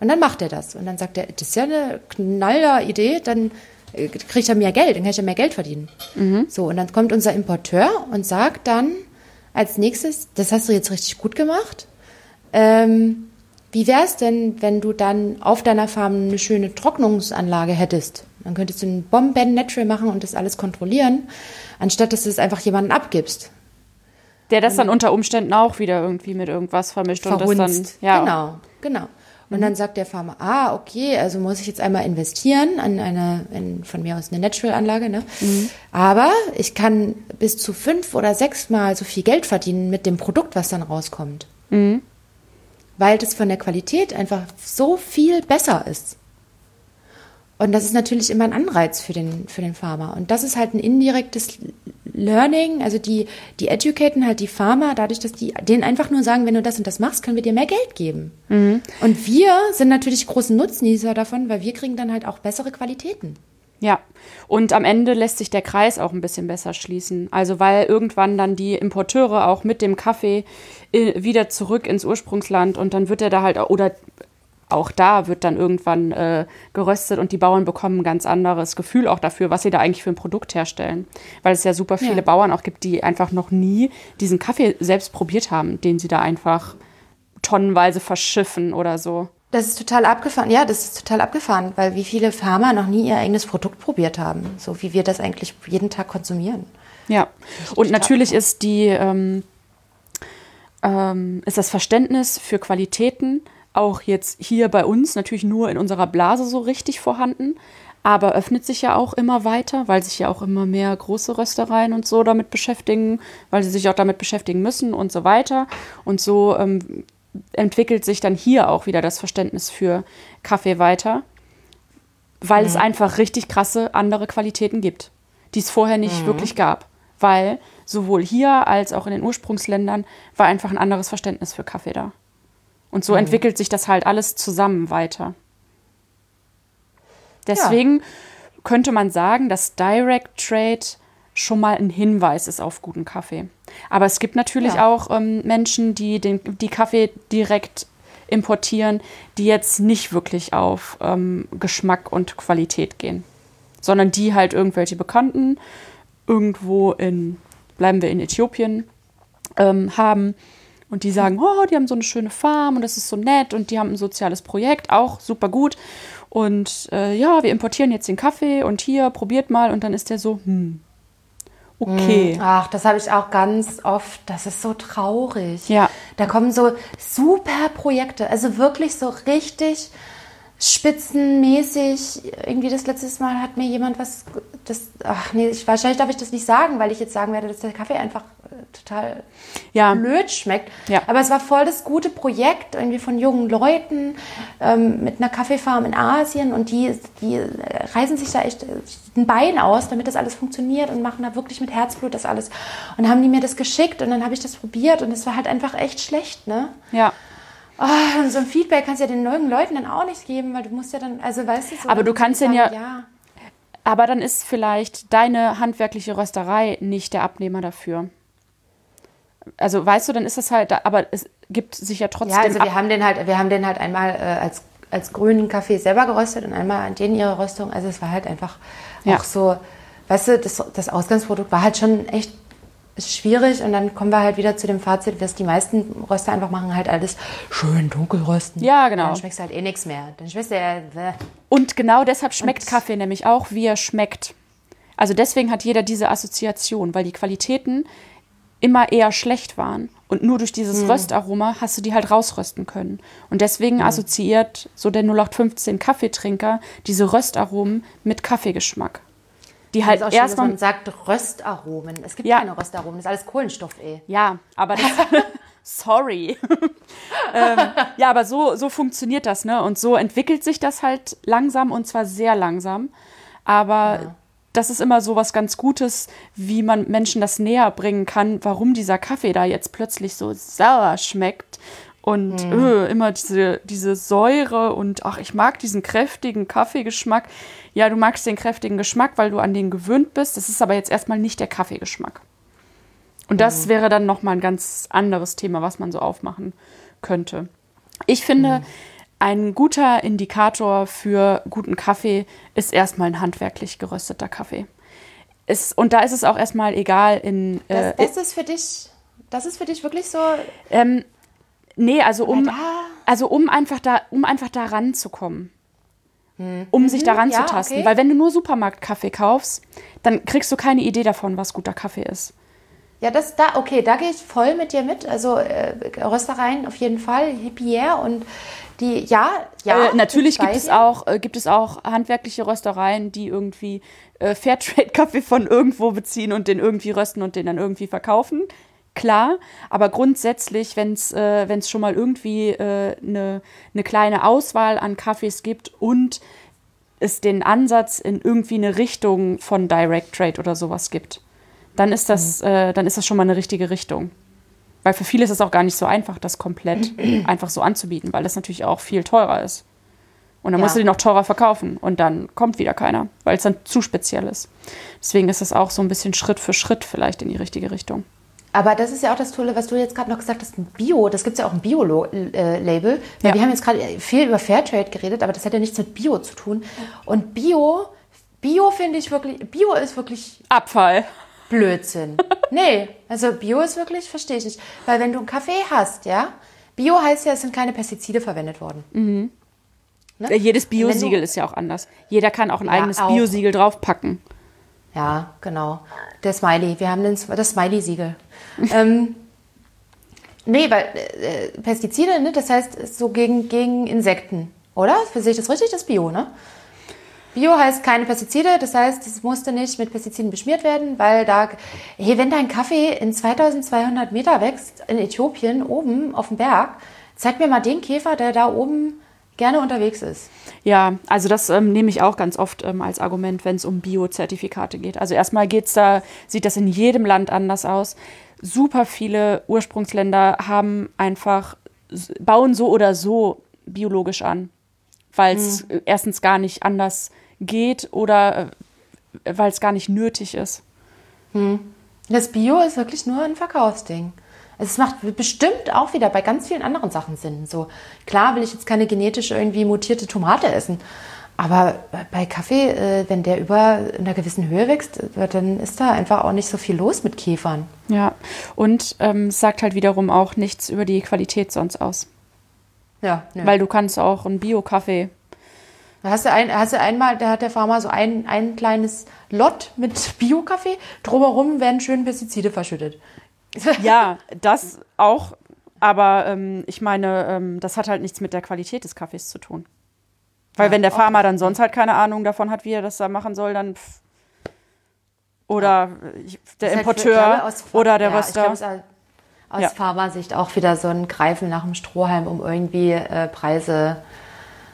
Und dann macht er das. Und dann sagt er, das ist ja eine knaller Idee, dann äh, kriegt er mehr Geld, dann kann ich ja mehr Geld verdienen. So, und dann kommt unser Importeur und sagt dann als nächstes, das hast du jetzt richtig gut gemacht. Ähm, wie wäre es denn, wenn du dann auf deiner Farm eine schöne Trocknungsanlage hättest? Dann könntest du einen Bomben-Natural machen und das alles kontrollieren, anstatt dass du es einfach jemandem abgibst. Der das dann unter Umständen auch wieder irgendwie mit irgendwas vermischt und das dann. verhunzt. Ja, Genau, genau. Und dann sagt der Farmer, ah, okay, also muss ich jetzt einmal investieren an eine, in, von mir aus eine Natural-Anlage, ne? Aber ich kann bis zu fünf oder sechs Mal so viel Geld verdienen mit dem Produkt, was dann rauskommt. Weil das von der Qualität einfach so viel besser ist. Und das ist natürlich immer ein Anreiz für den, für den Farmer. Und das ist halt ein indirektes Learning. Also die, die educaten halt die Farmer dadurch, dass die denen einfach nur sagen, wenn du das und das machst, können wir dir mehr Geld geben. Und wir sind natürlich großen Nutznießer davon, weil wir kriegen dann halt auch bessere Qualitäten. Ja, und am Ende lässt sich der Kreis auch ein bisschen besser schließen. Also weil irgendwann dann die Importeure auch mit dem Kaffee wieder zurück ins Ursprungsland und dann wird er da halt, oder auch da wird dann irgendwann äh, geröstet und die Bauern bekommen ein ganz anderes Gefühl auch dafür, was sie da eigentlich für ein Produkt herstellen. Weil es ja super viele Ja. Bauern auch gibt, die einfach noch nie diesen Kaffee selbst probiert haben, den sie da einfach tonnenweise verschiffen oder so. Das ist total abgefahren. Ja, das ist total abgefahren, weil wie viele Farmer noch nie ihr eigenes Produkt probiert haben, so wie wir das eigentlich jeden Tag konsumieren. Ja, und natürlich ist die ähm, ähm, ist das Verständnis für Qualitäten auch jetzt hier bei uns natürlich nur in unserer Blase so richtig vorhanden. aber öffnet sich ja auch immer weiter, weil sich ja auch immer mehr große Röstereien und so damit beschäftigen, weil sie sich auch damit beschäftigen müssen und so weiter. Und so ähm, entwickelt sich dann hier auch wieder das Verständnis für Kaffee weiter, weil mhm. es einfach richtig krasse andere Qualitäten gibt, die es vorher nicht mhm. wirklich gab. Weil sowohl hier als auch in den Ursprungsländern war einfach ein anderes Verständnis für Kaffee da. Und so mhm. entwickelt sich das halt alles zusammen weiter. Deswegen ja. könnte man sagen, dass Direct Trade schon mal ein Hinweis ist auf guten Kaffee. Aber es gibt natürlich ja. auch ähm, Menschen, die den die Kaffee direkt importieren, die jetzt nicht wirklich auf ähm, Geschmack und Qualität gehen, sondern die halt irgendwelche Bekannten irgendwo in, bleiben wir in Äthiopien, ähm, haben und die sagen, oh, die haben so eine schöne Farm und das ist so nett und die haben ein soziales Projekt, auch super gut. Und äh, ja, wir importieren jetzt den Kaffee und hier, probiert mal. Und dann ist der so, hm, okay. Hm, ach, das habe ich auch ganz oft. Das ist so traurig. Ja. Da kommen so super Projekte, also wirklich so richtig spitzenmäßig. Irgendwie das letzte Mal hat mir jemand was, das, ach nee, ich, wahrscheinlich darf ich das nicht sagen, weil ich jetzt sagen werde, dass der Kaffee einfach äh, total ja. blöd schmeckt. Ja. Aber es war voll das gute Projekt irgendwie von jungen Leuten ähm, mit einer Kaffeefarm in Asien und die, die reißen sich da echt ein Bein aus, damit das alles funktioniert und machen da wirklich mit Herzblut das alles. Und haben die mir das geschickt und dann habe ich das probiert und es war halt einfach echt schlecht, ne? Ja. Oh, so ein Feedback kannst du ja den neuen Leuten dann auch nicht geben, weil du musst ja dann, also weißt du, so aber du kannst sagen, ja, ja, aber dann ist vielleicht deine handwerkliche Rösterei nicht der Abnehmer dafür. Also weißt du, dann ist das halt, aber es gibt sich ja trotzdem. Ja, also wir haben den halt, wir haben den halt einmal äh, als, als grünen Kaffee selber geröstet und einmal an denen ihre Röstung. Also es war halt einfach ja. auch so, weißt du, das, das Ausgangsprodukt war halt schon echt ist schwierig und dann kommen wir halt wieder zu dem Fazit, dass die meisten Röster einfach machen halt alles schön dunkel rösten. Ja, genau. Dann schmeckst du halt eh nichts mehr. Dann schmeckst du ja. Äh. Und genau deshalb schmeckt und Kaffee nämlich auch, wie er schmeckt. Also deswegen hat jeder diese Assoziation, weil die Qualitäten immer eher schlecht waren. Und nur durch dieses hm. Röstaroma hast du die halt rausrösten können. Und deswegen hm. assoziiert so der 0815 Kaffeetrinker diese Röstaromen mit Kaffeegeschmack die halt erstmal. Man sagt Röstaromen. Es gibt ja. keine Röstaromen, das ist alles Kohlenstoff, ey. Ja, aber das. sorry. ähm, ja, aber so, so funktioniert das, ne? Und so entwickelt sich das halt langsam und zwar sehr langsam. Aber ja. das ist immer so was ganz Gutes, wie man Menschen das näher bringen kann, warum dieser Kaffee da jetzt plötzlich so sauer schmeckt und mhm. öh, immer diese, diese Säure und ach, ich mag diesen kräftigen Kaffeegeschmack. Ja, du magst den kräftigen Geschmack, weil du an den gewöhnt bist. Das ist aber jetzt erstmal nicht der Kaffeegeschmack. Und das mhm. wäre dann nochmal ein ganz anderes Thema, was man so aufmachen könnte. Ich finde, mhm. ein guter Indikator für guten Kaffee ist erstmal ein handwerklich gerösteter Kaffee. Ist, und da ist es auch erstmal egal in. Äh, das, das ist für dich. Das ist für dich wirklich so. Ähm, Nee, also um, also um einfach da, um einfach da ranzukommen. Um sich daran mhm, ja, zu tasten. Okay. Weil wenn du nur Supermarktkaffee kaufst, dann kriegst du keine Idee davon, was guter Kaffee ist. Ja, das da, okay, da gehe ich voll mit dir mit. Also äh, Röstereien auf jeden Fall, Hippier und die, ja, ja. Äh, natürlich gibt es, auch, äh, gibt es auch handwerkliche Röstereien, die irgendwie äh, Fairtrade-Kaffee von irgendwo beziehen und den irgendwie rösten und den dann irgendwie verkaufen klar, aber grundsätzlich, wenn es äh, schon mal irgendwie eine äh, ne, ne kleine Auswahl an Kaffees gibt und es den Ansatz in irgendwie eine Richtung von Direct Trade oder sowas gibt, dann ist das, mhm. äh, dann ist das schon mal eine richtige Richtung. Weil für viele ist es auch gar nicht so einfach, das komplett einfach so anzubieten, weil das natürlich auch viel teurer ist. Und dann ja. musst du die noch teurer verkaufen und dann kommt wieder keiner, weil es dann zu speziell ist. Deswegen ist es auch so ein bisschen Schritt für Schritt vielleicht in die richtige Richtung. Aber das ist ja auch das Tolle, was du jetzt gerade noch gesagt hast, ein Bio, das gibt es ja auch ein Bio-Label. Ja. Wir haben jetzt gerade viel über Fairtrade geredet, aber das hat ja nichts mit Bio zu tun. Und Bio, Bio finde ich wirklich, Bio ist wirklich... Abfall. Blödsinn. nee, also Bio ist wirklich, verstehe ich nicht. Weil wenn du einen Kaffee hast, ja, Bio heißt ja, es sind keine Pestizide verwendet worden. Mhm. Ne? Jedes Bio-Siegel ist ja auch anders. Jeder kann auch ein ja, eigenes Bio-Siegel draufpacken. Ja, genau. Der Smiley. Wir haben den, das Smiley-Siegel. ähm, nee, weil äh, Pestizide, ne, das heißt so gegen, gegen Insekten, oder? Sehe ich das richtig? Das ist Bio, ne? Bio heißt keine Pestizide, das heißt, es musste nicht mit Pestiziden beschmiert werden, weil da, hey, wenn dein Kaffee in 2200 Meter wächst, in Äthiopien, oben auf dem Berg, zeig mir mal den Käfer, der da oben gerne unterwegs ist. Ja, also das ähm, nehme ich auch ganz oft ähm, als Argument, wenn es um Bio-Zertifikate geht. Also erstmal geht's da, sieht das in jedem Land anders aus. Super viele Ursprungsländer haben einfach, bauen so oder so biologisch an, weil es Mhm. erstens gar nicht anders geht oder äh, weil es gar nicht nötig ist. Das Bio ist wirklich nur ein Verkaufsding. Es macht bestimmt auch wieder bei ganz vielen anderen Sachen Sinn. So, klar will ich jetzt keine genetisch irgendwie mutierte Tomate essen. Aber bei Kaffee, äh, wenn der über einer gewissen Höhe wächst, äh, dann ist da einfach auch nicht so viel los mit Käfern. Ja, und ähm, es sagt halt wiederum auch nichts über die Qualität sonst aus. Ja, nö. Weil du kannst auch einen Bio-Kaffee Da hast du, ein, hast du einmal, da hat der Farmer so ein, ein kleines Lot mit Bio-Kaffee. Drumherum werden schön Pestizide verschüttet. Ja, das auch. Aber ähm, ich meine, ähm, das hat halt nichts mit der Qualität des Kaffees zu tun. Weil Ja, wenn der Farmer dann sonst halt keine Ahnung davon hat, wie er das da machen soll, dann pff. oder ich- der halt für- Importeur ich glaube, aus- oder der ja, Röster. ist halt aus Ja. Farmersicht auch wieder so ein Greifen nach dem Strohhalm, um irgendwie äh, Preise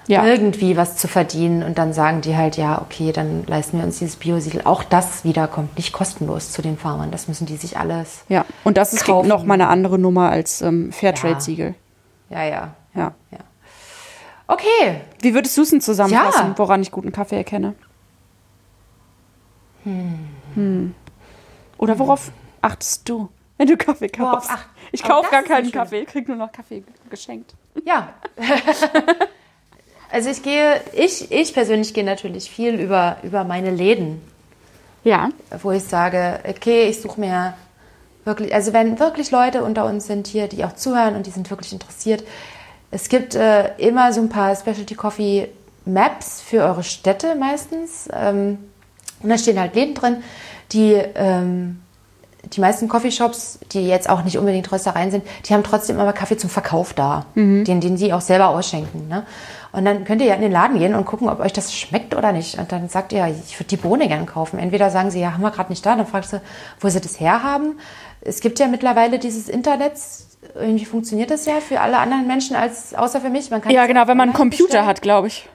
Ja. irgendwie was zu verdienen. Und dann sagen die halt, ja, okay, dann leisten wir uns dieses Biosiegel. Auch das wieder kommt nicht kostenlos zu den Farmern. Das müssen die sich alles. Ja, und das ist noch mal eine andere Nummer als ähm, Fairtrade-Siegel. Ja, ja. Ja. Okay. Wie würdest du es denn zusammenfassen, Ja. woran ich guten Kaffee erkenne? Hm. Oder worauf achtest du, wenn du Kaffee kaufst? Ich kaufe gar keinen Kaffee, ich krieg nur noch Kaffee geschenkt. Ja. also ich gehe, ich, ich persönlich gehe natürlich viel über, über meine Läden. Ja. wo ich sage, okay, ich suche mir wirklich, also wenn wirklich Leute unter uns sind hier, die auch zuhören und die sind wirklich interessiert, es gibt äh, immer so ein paar Specialty Coffee Maps für eure Städte meistens. Ähm, und da stehen halt Läden drin, die ähm, die meisten Coffeeshops, die jetzt auch nicht unbedingt Röstereien sind, die haben trotzdem immer Kaffee zum Verkauf da, den, den sie auch selber ausschenken. Ne? Und dann könnt ihr ja in den Laden gehen und gucken, ob euch das schmeckt oder nicht. Und dann sagt ihr, ich würde die Bohne gern kaufen. Entweder sagen sie, ja, haben wir gerade nicht da. Dann fragst du, wo sie das herhaben. Es gibt ja mittlerweile dieses Internet. Irgendwie funktioniert das ja für alle anderen Menschen als außer für mich. Man kann Ja, genau, wenn man einen Computer bestellen. hat, glaube ich.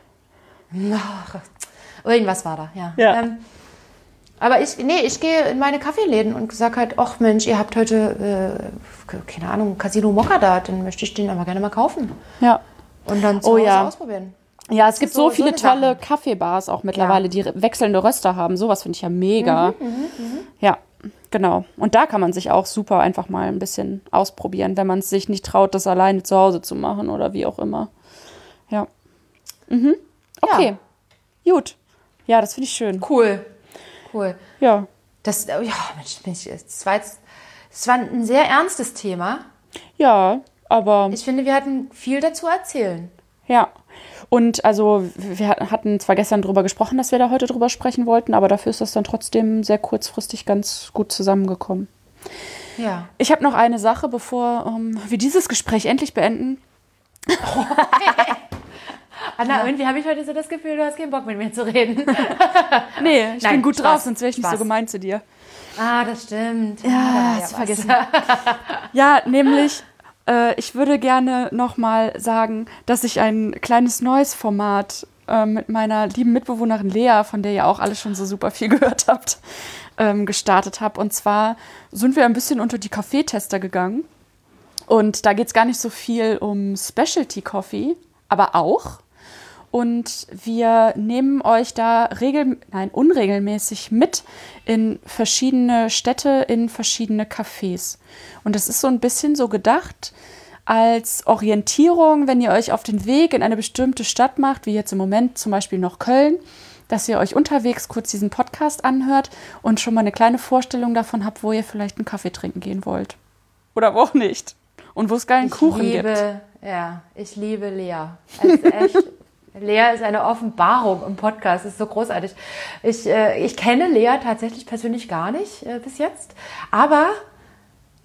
Ach, irgendwas war da, ja. Ja. Ähm, aber ich, nee, ich gehe in meine Kaffeeläden und sage halt, ach Mensch, ihr habt heute, äh, keine Ahnung, Casino Mokka da, dann möchte ich den aber gerne mal kaufen. Ja. Und dann zu Oh Hause ja. ausprobieren. Ja, es gibt so, so- so viele eine tolle Sache. Kaffeebars auch mittlerweile, die wechselnde Röster haben. Sowas finde ich ja mega. Ja, genau. Und da kann man sich auch super einfach mal ein bisschen ausprobieren, wenn man es sich nicht traut, das alleine zu Hause zu machen oder wie auch immer. Ja. Mhm. Okay. Gut. Ja, das finde ich schön. Cool. Cool. Ja. Das, oh ja, Mensch, Mensch, das war jetzt, das war ein sehr ernstes Thema. Ja, aber Ich finde, wir hatten viel dazu erzählen. ja. Und also wir hatten zwar gestern drüber gesprochen, dass wir da heute drüber sprechen wollten, aber dafür ist das dann trotzdem sehr kurzfristig ganz gut zusammengekommen. Ja. Ich habe noch eine Sache, bevor ähm, wir dieses Gespräch endlich beenden. Anna, irgendwie habe ich heute so das Gefühl, du hast keinen Bock mit mir zu reden. Nee, ich Nein, bin gut Spaß, drauf, sonst wäre ich nicht so Spaß. gemein zu dir. ah, das stimmt. Ja, Ah, war hast du vergessen. Ja, nämlich, äh, ich würde gerne nochmal sagen, dass ich ein kleines neues Format äh, mit meiner lieben Mitbewohnerin Lea, von der ihr auch alle schon so super viel gehört habt, ähm, gestartet habe. Und zwar sind wir ein bisschen unter die Kaffeetester gegangen. Und da geht es gar nicht so viel um Specialty Coffee, aber auch. Und wir nehmen euch da regel nein, unregelmäßig mit in verschiedene Städte, in verschiedene Cafés. Und das ist so ein bisschen so gedacht als Orientierung, wenn ihr euch auf den Weg in eine bestimmte Stadt macht, wie jetzt im Moment zum Beispiel noch Köln, dass ihr euch unterwegs kurz diesen Podcast anhört und schon mal eine kleine Vorstellung davon habt, wo ihr vielleicht einen Kaffee trinken gehen wollt. Oder wo auch nicht. Und wo es geilen Kuchen ich liebe, gibt. Ja, ich liebe Lea. Also echt, Lea ist eine Offenbarung im Podcast. Das ist so großartig. Ich, äh, ich kenne Lea tatsächlich persönlich gar nicht äh, bis jetzt. Aber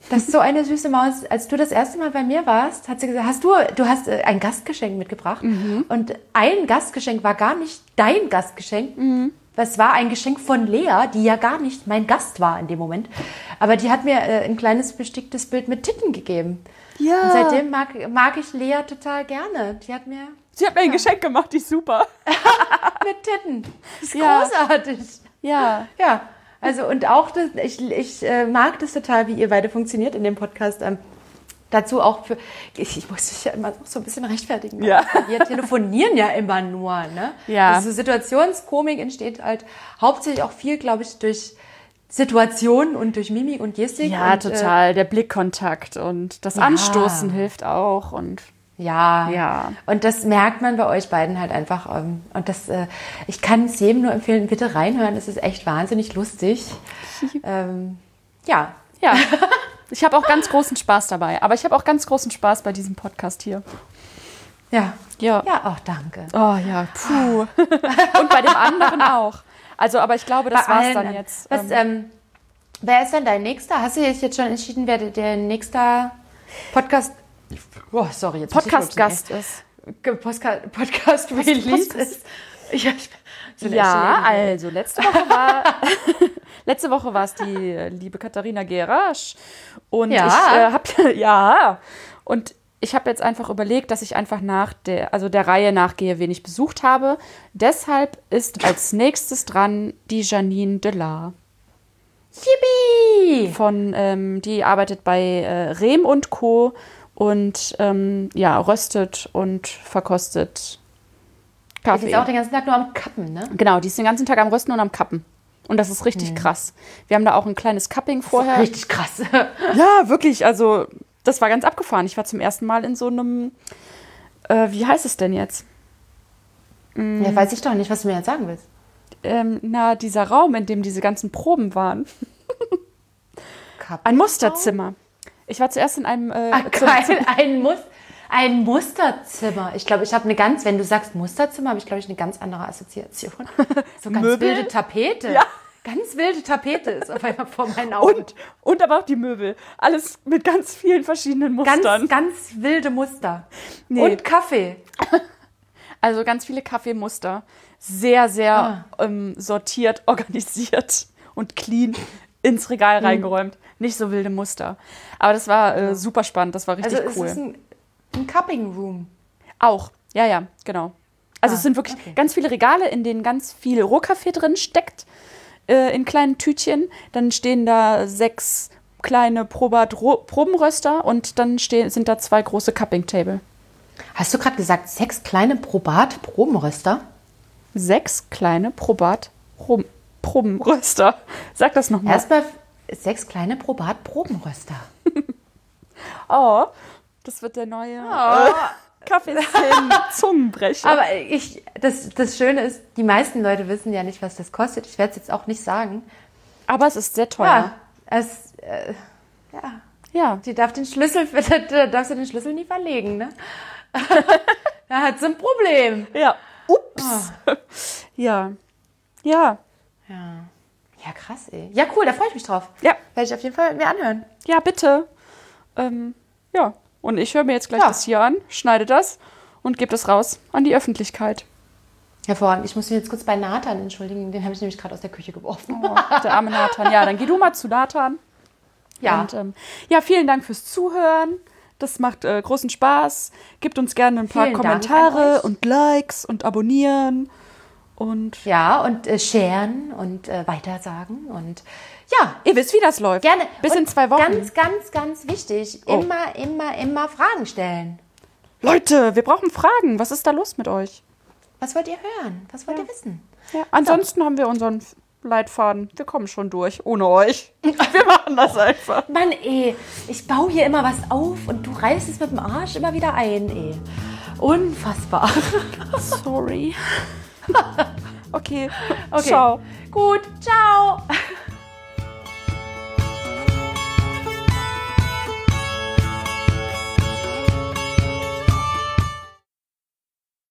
Das ist so eine süße Maus. Als du das erste Mal bei mir warst, hat sie gesagt, hast du, du hast äh, ein Gastgeschenk mitgebracht. Und ein Gastgeschenk war gar nicht dein Gastgeschenk. Es war ein Geschenk von Lea, die ja gar nicht mein Gast war in dem Moment. Aber die hat mir äh, ein kleines besticktes Bild mit Titten gegeben. Ja. Und seitdem mag, mag ich Lea total gerne. Die hat mir Sie hat mir ein Geschenk gemacht, die ist super. mit Titten. Das ist Ja. großartig. Ja. Ja, also und auch, das, ich, ich äh, mag das total, wie ihr beide funktioniert in dem Podcast. Ähm, dazu auch für, ich, ich muss mich ja immer noch so ein bisschen rechtfertigen. Ja. Wir telefonieren ja immer nur, ne? Ja. Also Situationskomik entsteht halt hauptsächlich auch viel, glaube ich, durch Situationen und durch Mimik und Gestik. Ja, und, äh, total. Der Blickkontakt und das Ja. Anstoßen hilft auch. Und Ja. Ja. Und das merkt man bei euch beiden halt einfach. ähm, Und das, äh, ich kann es jedem nur empfehlen, bitte reinhören. Es ist echt wahnsinnig lustig. ähm, ja. ja, ich habe auch ganz großen Spaß dabei. Aber ich habe auch ganz großen Spaß bei diesem Podcast hier. Ja. Ja. Ja, auch danke. Oh ja, puh. und bei dem anderen auch. Also, aber ich glaube, das Bei war's allen, dann jetzt. Was, Ähm, ähm, wer ist denn dein nächster? Hast du dich jetzt schon entschieden, wer der, der nächster Podcast. Oh, sorry, jetzt Podcast-Gast ist. rülpsen, ey. Podcast, Podcast Release Podcast- ist. Ja, ich, so Ja, also letzte Woche war letzte Woche war es die äh, liebe Katharina Gerasch und Ja. ich äh, habe ja und ich habe jetzt einfach überlegt, dass ich einfach nach der also der Reihe nachgehe, wen ich besucht habe. Deshalb ist als nächstes dran die Janine Delar Yippie! von ähm, die arbeitet bei äh, Rehm und Co und ähm, ja röstet und verkostet Die Kaffee. ist auch den ganzen Tag nur am Kappen, ne? Genau, die ist den ganzen Tag am Rösten und am Kappen. Und das ist richtig krass. Wir haben da auch ein kleines Cupping vorher. Richtig krass. Ja, wirklich. Also, das war ganz abgefahren. Ich war zum ersten Mal in so einem, äh, wie heißt es denn jetzt? Ja, weiß ich doch nicht, was du mir jetzt sagen willst. Ähm, na, dieser Raum, in dem diese ganzen Proben waren. Ein Musterzimmer. Ich war zuerst in einem. Äh, zum- geil, ein, Mus ein Musterzimmer. Ich glaube, ich habe eine ganz, wenn du sagst Musterzimmer, habe ich, glaube ich, eine ganz andere Assoziation. So ganz Möbel? wilde Tapete. Ja. Ganz wilde Tapete ist auf einmal vor meinen Augen. und, und aber auch die Möbel. Alles mit ganz vielen verschiedenen Mustern. ganz, ganz wilde Muster. Nee. Und Kaffee. Also ganz viele Kaffeemuster. Sehr, sehr Ah. ähm, sortiert, organisiert und clean ins. Regal reingeräumt. Nicht so wilde Muster. Aber das war äh, super spannend, das war richtig Also cool. es ist ein, ein Cupping Room. Auch, ja, ja, genau. Also Ah, es sind wirklich okay. ganz viele Regale, in denen ganz viel Rohkaffee drin steckt, äh, in kleinen Tütchen. Dann stehen da sechs kleine Probat -Ro Probenröster und dann stehen, sind da zwei große Cupping-Table. Hast du gerade gesagt, sechs kleine Probat-Probenröster? Sechs kleine Probat -Rom Probenröster. Sag das nochmal. Erstmal sechs kleine Probat-Probenröster. Oh, das wird der neue äh, Kaffeeszenen-Zungenbrecher. Aber ich, das, das Schöne ist, die meisten Leute wissen ja nicht, was das kostet. Ich werde es jetzt auch nicht sagen. Aber es ist sehr teuer. Ja, es, äh, ja, Ja. die darf den Schlüssel, da darfst du den Schlüssel nie verlegen, ne? da hat sie ein Problem. Ja. Ups. Ja. Ja. Ja. Ja, krass, ey. Ja, cool, da freue ich mich drauf. Ja. Werde ich auf jeden Fall mir anhören. Ja, bitte. Ähm, ja. Und ich höre mir jetzt gleich Ja. das hier an, schneide das und gebe das raus an die Öffentlichkeit. Hervorragend. Ich muss mich jetzt kurz bei Nathan entschuldigen. Den habe ich nämlich gerade aus der Küche geworfen. Oh, der arme Nathan. Ja, dann geh du mal zu Nathan. Ja. Und, ähm, ja, vielen Dank fürs Zuhören. Das macht äh, großen Spaß. Gebt uns gerne ein paar Vielen Kommentare und Likes und abonnieren. Und Ja, und äh, sharen und äh, weitersagen. Und ja, ihr wisst, wie das läuft. gerne. Bis und in zwei Wochen. Ganz, ganz, ganz wichtig. Oh. Immer, immer, immer Fragen stellen. Leute, wir brauchen Fragen. Was ist da los mit euch? Was wollt ihr hören? Was wollt ihr wissen? Ja, ansonsten haben wir unseren Leitfaden. Wir kommen schon durch, ohne euch. Wir machen das einfach. Mann, ey, ich baue hier immer was auf und du reißt es mit dem Arsch immer wieder ein, ey. Unfassbar. Sorry. Okay. Okay. Ciao. Gut, ciao.